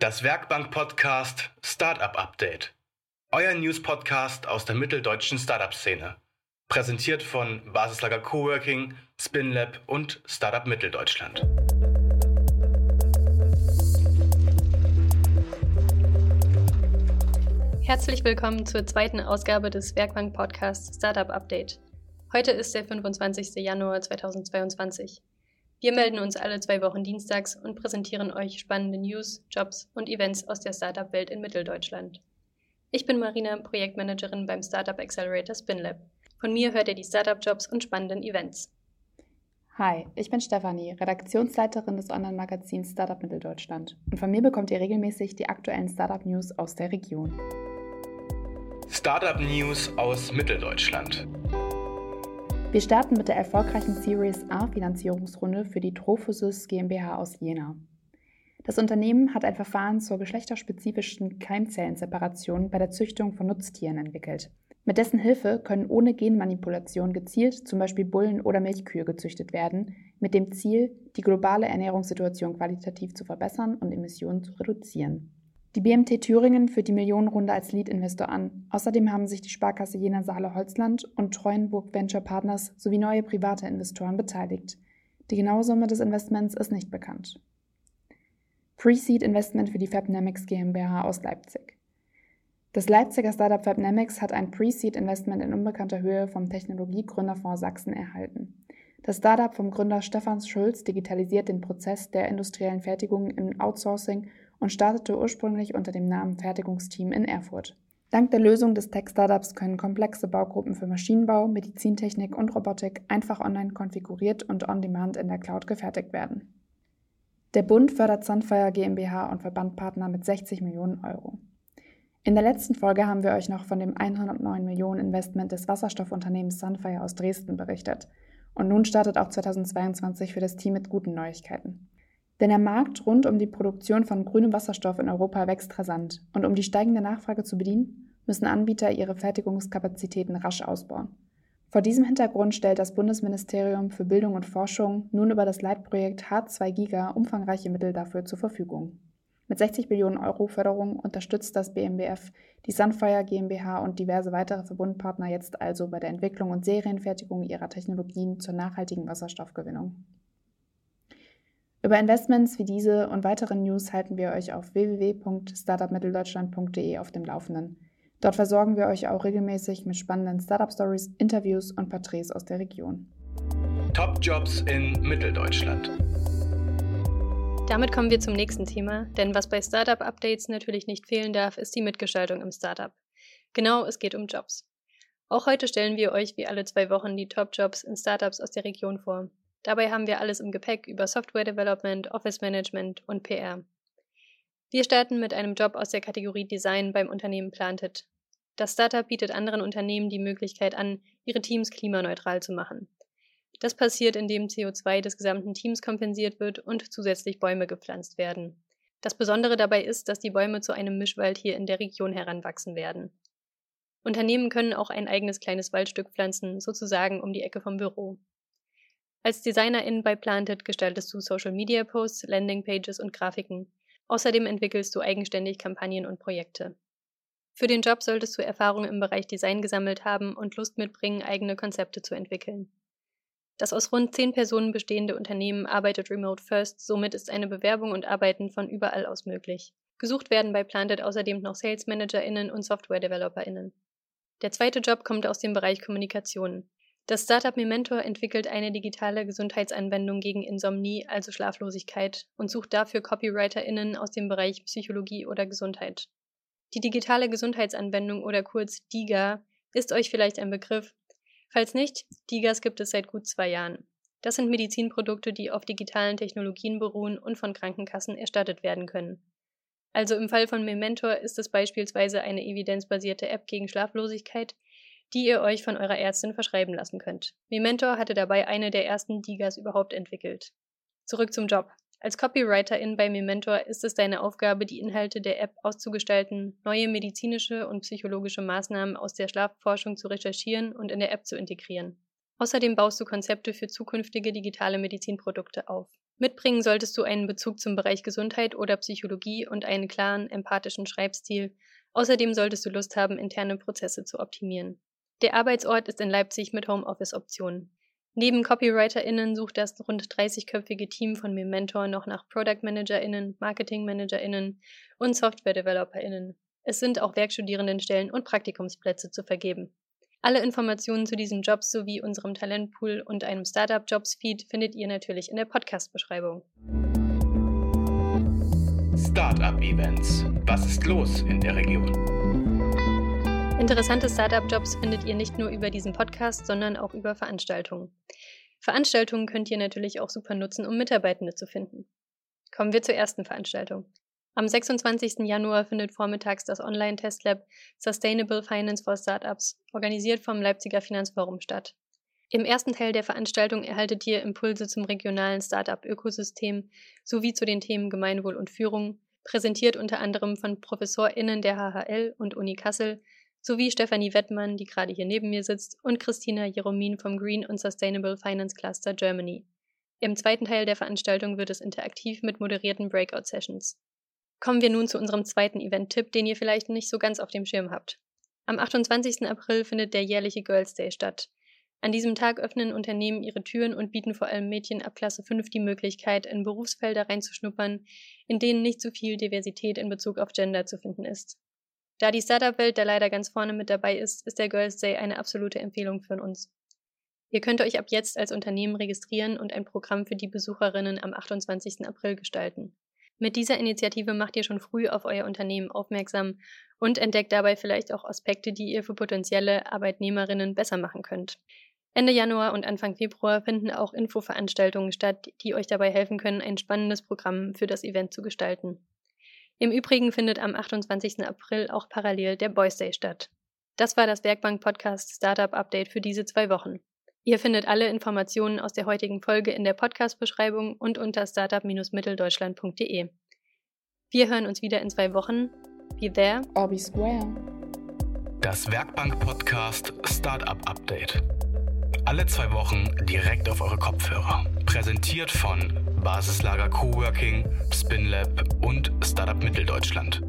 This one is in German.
Das Werkbank-Podcast Startup Update. Euer News-Podcast aus der mitteldeutschen Startup-Szene. Präsentiert von Basislager Coworking, SpinLab und Startup Mitteldeutschland. Herzlich willkommen zur zweiten Ausgabe des Werkbank-Podcasts Startup Update. Heute ist der 25. Januar 2022. Wir melden uns alle zwei Wochen dienstags und präsentieren euch spannende News, Jobs und Events aus der Startup-Welt in Mitteldeutschland. Ich bin Marina, Projektmanagerin beim Startup Accelerator SpinLab. Von mir hört ihr die Startup-Jobs und spannenden Events. Hi, ich bin Stefanie, Redaktionsleiterin des Online-Magazins Startup Mitteldeutschland. Und von mir bekommt ihr regelmäßig die aktuellen Startup-News aus der Region. Startup News aus Mitteldeutschland. Wir starten mit der erfolgreichen Series A Finanzierungsrunde für die Trophosys GmbH aus Jena. Das Unternehmen hat ein Verfahren zur geschlechterspezifischen Keimzellenseparation bei der Züchtung von Nutztieren entwickelt. Mit dessen Hilfe können ohne Genmanipulation gezielt zum Beispiel Bullen oder Milchkühe gezüchtet werden, mit dem Ziel, die globale Ernährungssituation qualitativ zu verbessern und Emissionen zu reduzieren. Die BMT Thüringen führt die Millionenrunde als Lead-Investor an. Außerdem haben sich die Sparkasse Jena Saale Holzland und Treuenburg Venture Partners sowie neue private Investoren beteiligt. Die genaue Summe des Investments ist nicht bekannt. Pre-Seed Investment für die Fabnamics GmbH aus Leipzig. Das Leipziger Startup Fabnamics hat ein Pre-Seed Investment in unbekannter Höhe vom Technologiegründerfonds Sachsen erhalten. Das Startup vom Gründer Stefan Schulz digitalisiert den Prozess der industriellen Fertigung im Outsourcing und startete ursprünglich unter dem Namen Fertigungsteam in Erfurt. Dank der Lösung des Tech-Startups können komplexe Baugruppen für Maschinenbau, Medizintechnik und Robotik einfach online konfiguriert und on-demand in der Cloud gefertigt werden. Der Bund fördert Sunfire GmbH und Verbandpartner mit 60 Millionen Euro. In der letzten Folge haben wir euch noch von dem 109 Millionen Investment des Wasserstoffunternehmens Sunfire aus Dresden berichtet. Und nun startet auch 2022 für das Team mit guten Neuigkeiten. Denn der Markt rund um die Produktion von grünem Wasserstoff in Europa wächst rasant und um die steigende Nachfrage zu bedienen, müssen Anbieter ihre Fertigungskapazitäten rasch ausbauen. Vor diesem Hintergrund stellt das Bundesministerium für Bildung und Forschung nun über das Leitprojekt H2 Giga umfangreiche Mittel dafür zur Verfügung. Mit 60 Millionen Euro Förderung unterstützt das BMBF die Sunfire GmbH und diverse weitere Verbundpartner jetzt also bei der Entwicklung und Serienfertigung ihrer Technologien zur nachhaltigen Wasserstoffgewinnung. Über Investments wie diese und weitere News halten wir euch auf www.startupmitteldeutschland.de auf dem Laufenden. Dort versorgen wir euch auch regelmäßig mit spannenden Startup-Stories, Interviews und Porträts aus der Region. Top Jobs in Mitteldeutschland. Damit kommen wir zum nächsten Thema, denn was bei Startup-Updates natürlich nicht fehlen darf, ist die Mitgestaltung im Startup. Genau, es geht um Jobs. Auch heute stellen wir euch wie alle zwei Wochen die Top-Jobs in Startups aus der Region vor. Dabei haben wir alles im Gepäck über Software Development, Office Management und PR. Wir starten mit einem Job aus der Kategorie Design beim Unternehmen Planted. Das Startup bietet anderen Unternehmen die Möglichkeit an, ihre Teams klimaneutral zu machen. Das passiert, indem CO2 des gesamten Teams kompensiert wird und zusätzlich Bäume gepflanzt werden. Das Besondere dabei ist, dass die Bäume zu einem Mischwald hier in der Region heranwachsen werden. Unternehmen können auch ein eigenes kleines Waldstück pflanzen, sozusagen um die Ecke vom Büro. Als Designerin bei Planted gestaltest du Social Media Posts, Landingpages und Grafiken. Außerdem entwickelst du eigenständig Kampagnen und Projekte. Für den Job solltest du Erfahrung im Bereich Design gesammelt haben und Lust mitbringen, eigene Konzepte zu entwickeln. Das aus rund zehn Personen bestehende Unternehmen arbeitet Remote First, somit ist eine Bewerbung und Arbeiten von überall aus möglich. Gesucht werden bei Planted außerdem noch Sales ManagerInnen und Software DeveloperInnen. Der zweite Job kommt aus dem Bereich Kommunikation. Das Startup Mementor entwickelt eine digitale Gesundheitsanwendung gegen Insomnie, also Schlaflosigkeit, und sucht dafür CopywriterInnen aus dem Bereich Psychologie oder Gesundheit. Die digitale Gesundheitsanwendung oder kurz DIGA ist euch vielleicht ein Begriff. Falls nicht, DIGAs gibt es seit gut zwei Jahren. Das sind Medizinprodukte, die auf digitalen Technologien beruhen und von Krankenkassen erstattet werden können. Also im Fall von Mementor ist es beispielsweise eine evidenzbasierte App gegen Schlaflosigkeit, die ihr euch von eurer Ärztin verschreiben lassen könnt. Mementor hatte dabei eine der ersten Digas überhaupt entwickelt. Zurück zum Job. Als Copywriterin bei Mementor ist es deine Aufgabe, die Inhalte der App auszugestalten, neue medizinische und psychologische Maßnahmen aus der Schlafforschung zu recherchieren und in der App zu integrieren. Außerdem baust du Konzepte für zukünftige digitale Medizinprodukte auf. Mitbringen solltest du einen Bezug zum Bereich Gesundheit oder Psychologie und einen klaren, empathischen Schreibstil. Außerdem solltest du Lust haben, interne Prozesse zu optimieren. Der Arbeitsort ist in Leipzig mit Homeoffice-Optionen. Neben CopywriterInnen sucht das rund 30-köpfige Team von Memento noch nach Product ManagerInnen, Marketing ManagerInnen und Software DeveloperInnen. Es sind auch Werkstudierendenstellen und Praktikumsplätze zu vergeben. Alle Informationen zu diesen Jobs sowie unserem Talentpool und einem Startup Jobs Feed findet ihr natürlich in der Podcast-Beschreibung. Startup Events. Was ist los in der Region? Interessante Startup-Jobs findet ihr nicht nur über diesen Podcast, sondern auch über Veranstaltungen. Veranstaltungen könnt ihr natürlich auch super nutzen, um Mitarbeitende zu finden. Kommen wir zur ersten Veranstaltung. Am 26. Januar findet vormittags das Online-Testlab Sustainable Finance for Startups, organisiert vom Leipziger Finanzforum statt. Im ersten Teil der Veranstaltung erhaltet ihr Impulse zum regionalen Startup-Ökosystem sowie zu den Themen Gemeinwohl und Führung, präsentiert unter anderem von ProfessorInnen der HHL und Uni Kassel sowie Stefanie Wettmann, die gerade hier neben mir sitzt, und Christina Jeromin vom Green und Sustainable Finance Cluster Germany. Im zweiten Teil der Veranstaltung wird es interaktiv mit moderierten Breakout-Sessions. Kommen wir nun zu unserem zweiten Event-Tipp, den ihr vielleicht nicht so ganz auf dem Schirm habt. Am 28. April findet der jährliche Girls Day statt. An diesem Tag öffnen Unternehmen ihre Türen und bieten vor allem Mädchen ab Klasse 5 die Möglichkeit, in Berufsfelder reinzuschnuppern, in denen nicht so viel Diversität in Bezug auf Gender zu finden ist. Da die Startup-Welt da leider ganz vorne mit dabei ist, ist der Girls Day eine absolute Empfehlung für uns. Ihr könnt euch ab jetzt als Unternehmen registrieren und ein Programm für die Besucherinnen am 28. April gestalten. Mit dieser Initiative macht ihr schon früh auf euer Unternehmen aufmerksam und entdeckt dabei vielleicht auch Aspekte, die ihr für potenzielle Arbeitnehmerinnen besser machen könnt. Ende Januar und Anfang Februar finden auch Infoveranstaltungen statt, die euch dabei helfen können, ein spannendes Programm für das Event zu gestalten. Im Übrigen findet am 28. April auch parallel der Boys Day statt. Das war das Werkbank Podcast Startup Update für diese zwei Wochen. Ihr findet alle Informationen aus der heutigen Folge in der Podcast-Beschreibung und unter startup-mitteldeutschland.de. Wir hören uns wieder in zwei Wochen. Be there or be square. Das Werkbank-Podcast Startup Update. Alle zwei Wochen direkt auf eure Kopfhörer. Präsentiert von Basislager Coworking, Spinlab und Startup Mitteldeutschland.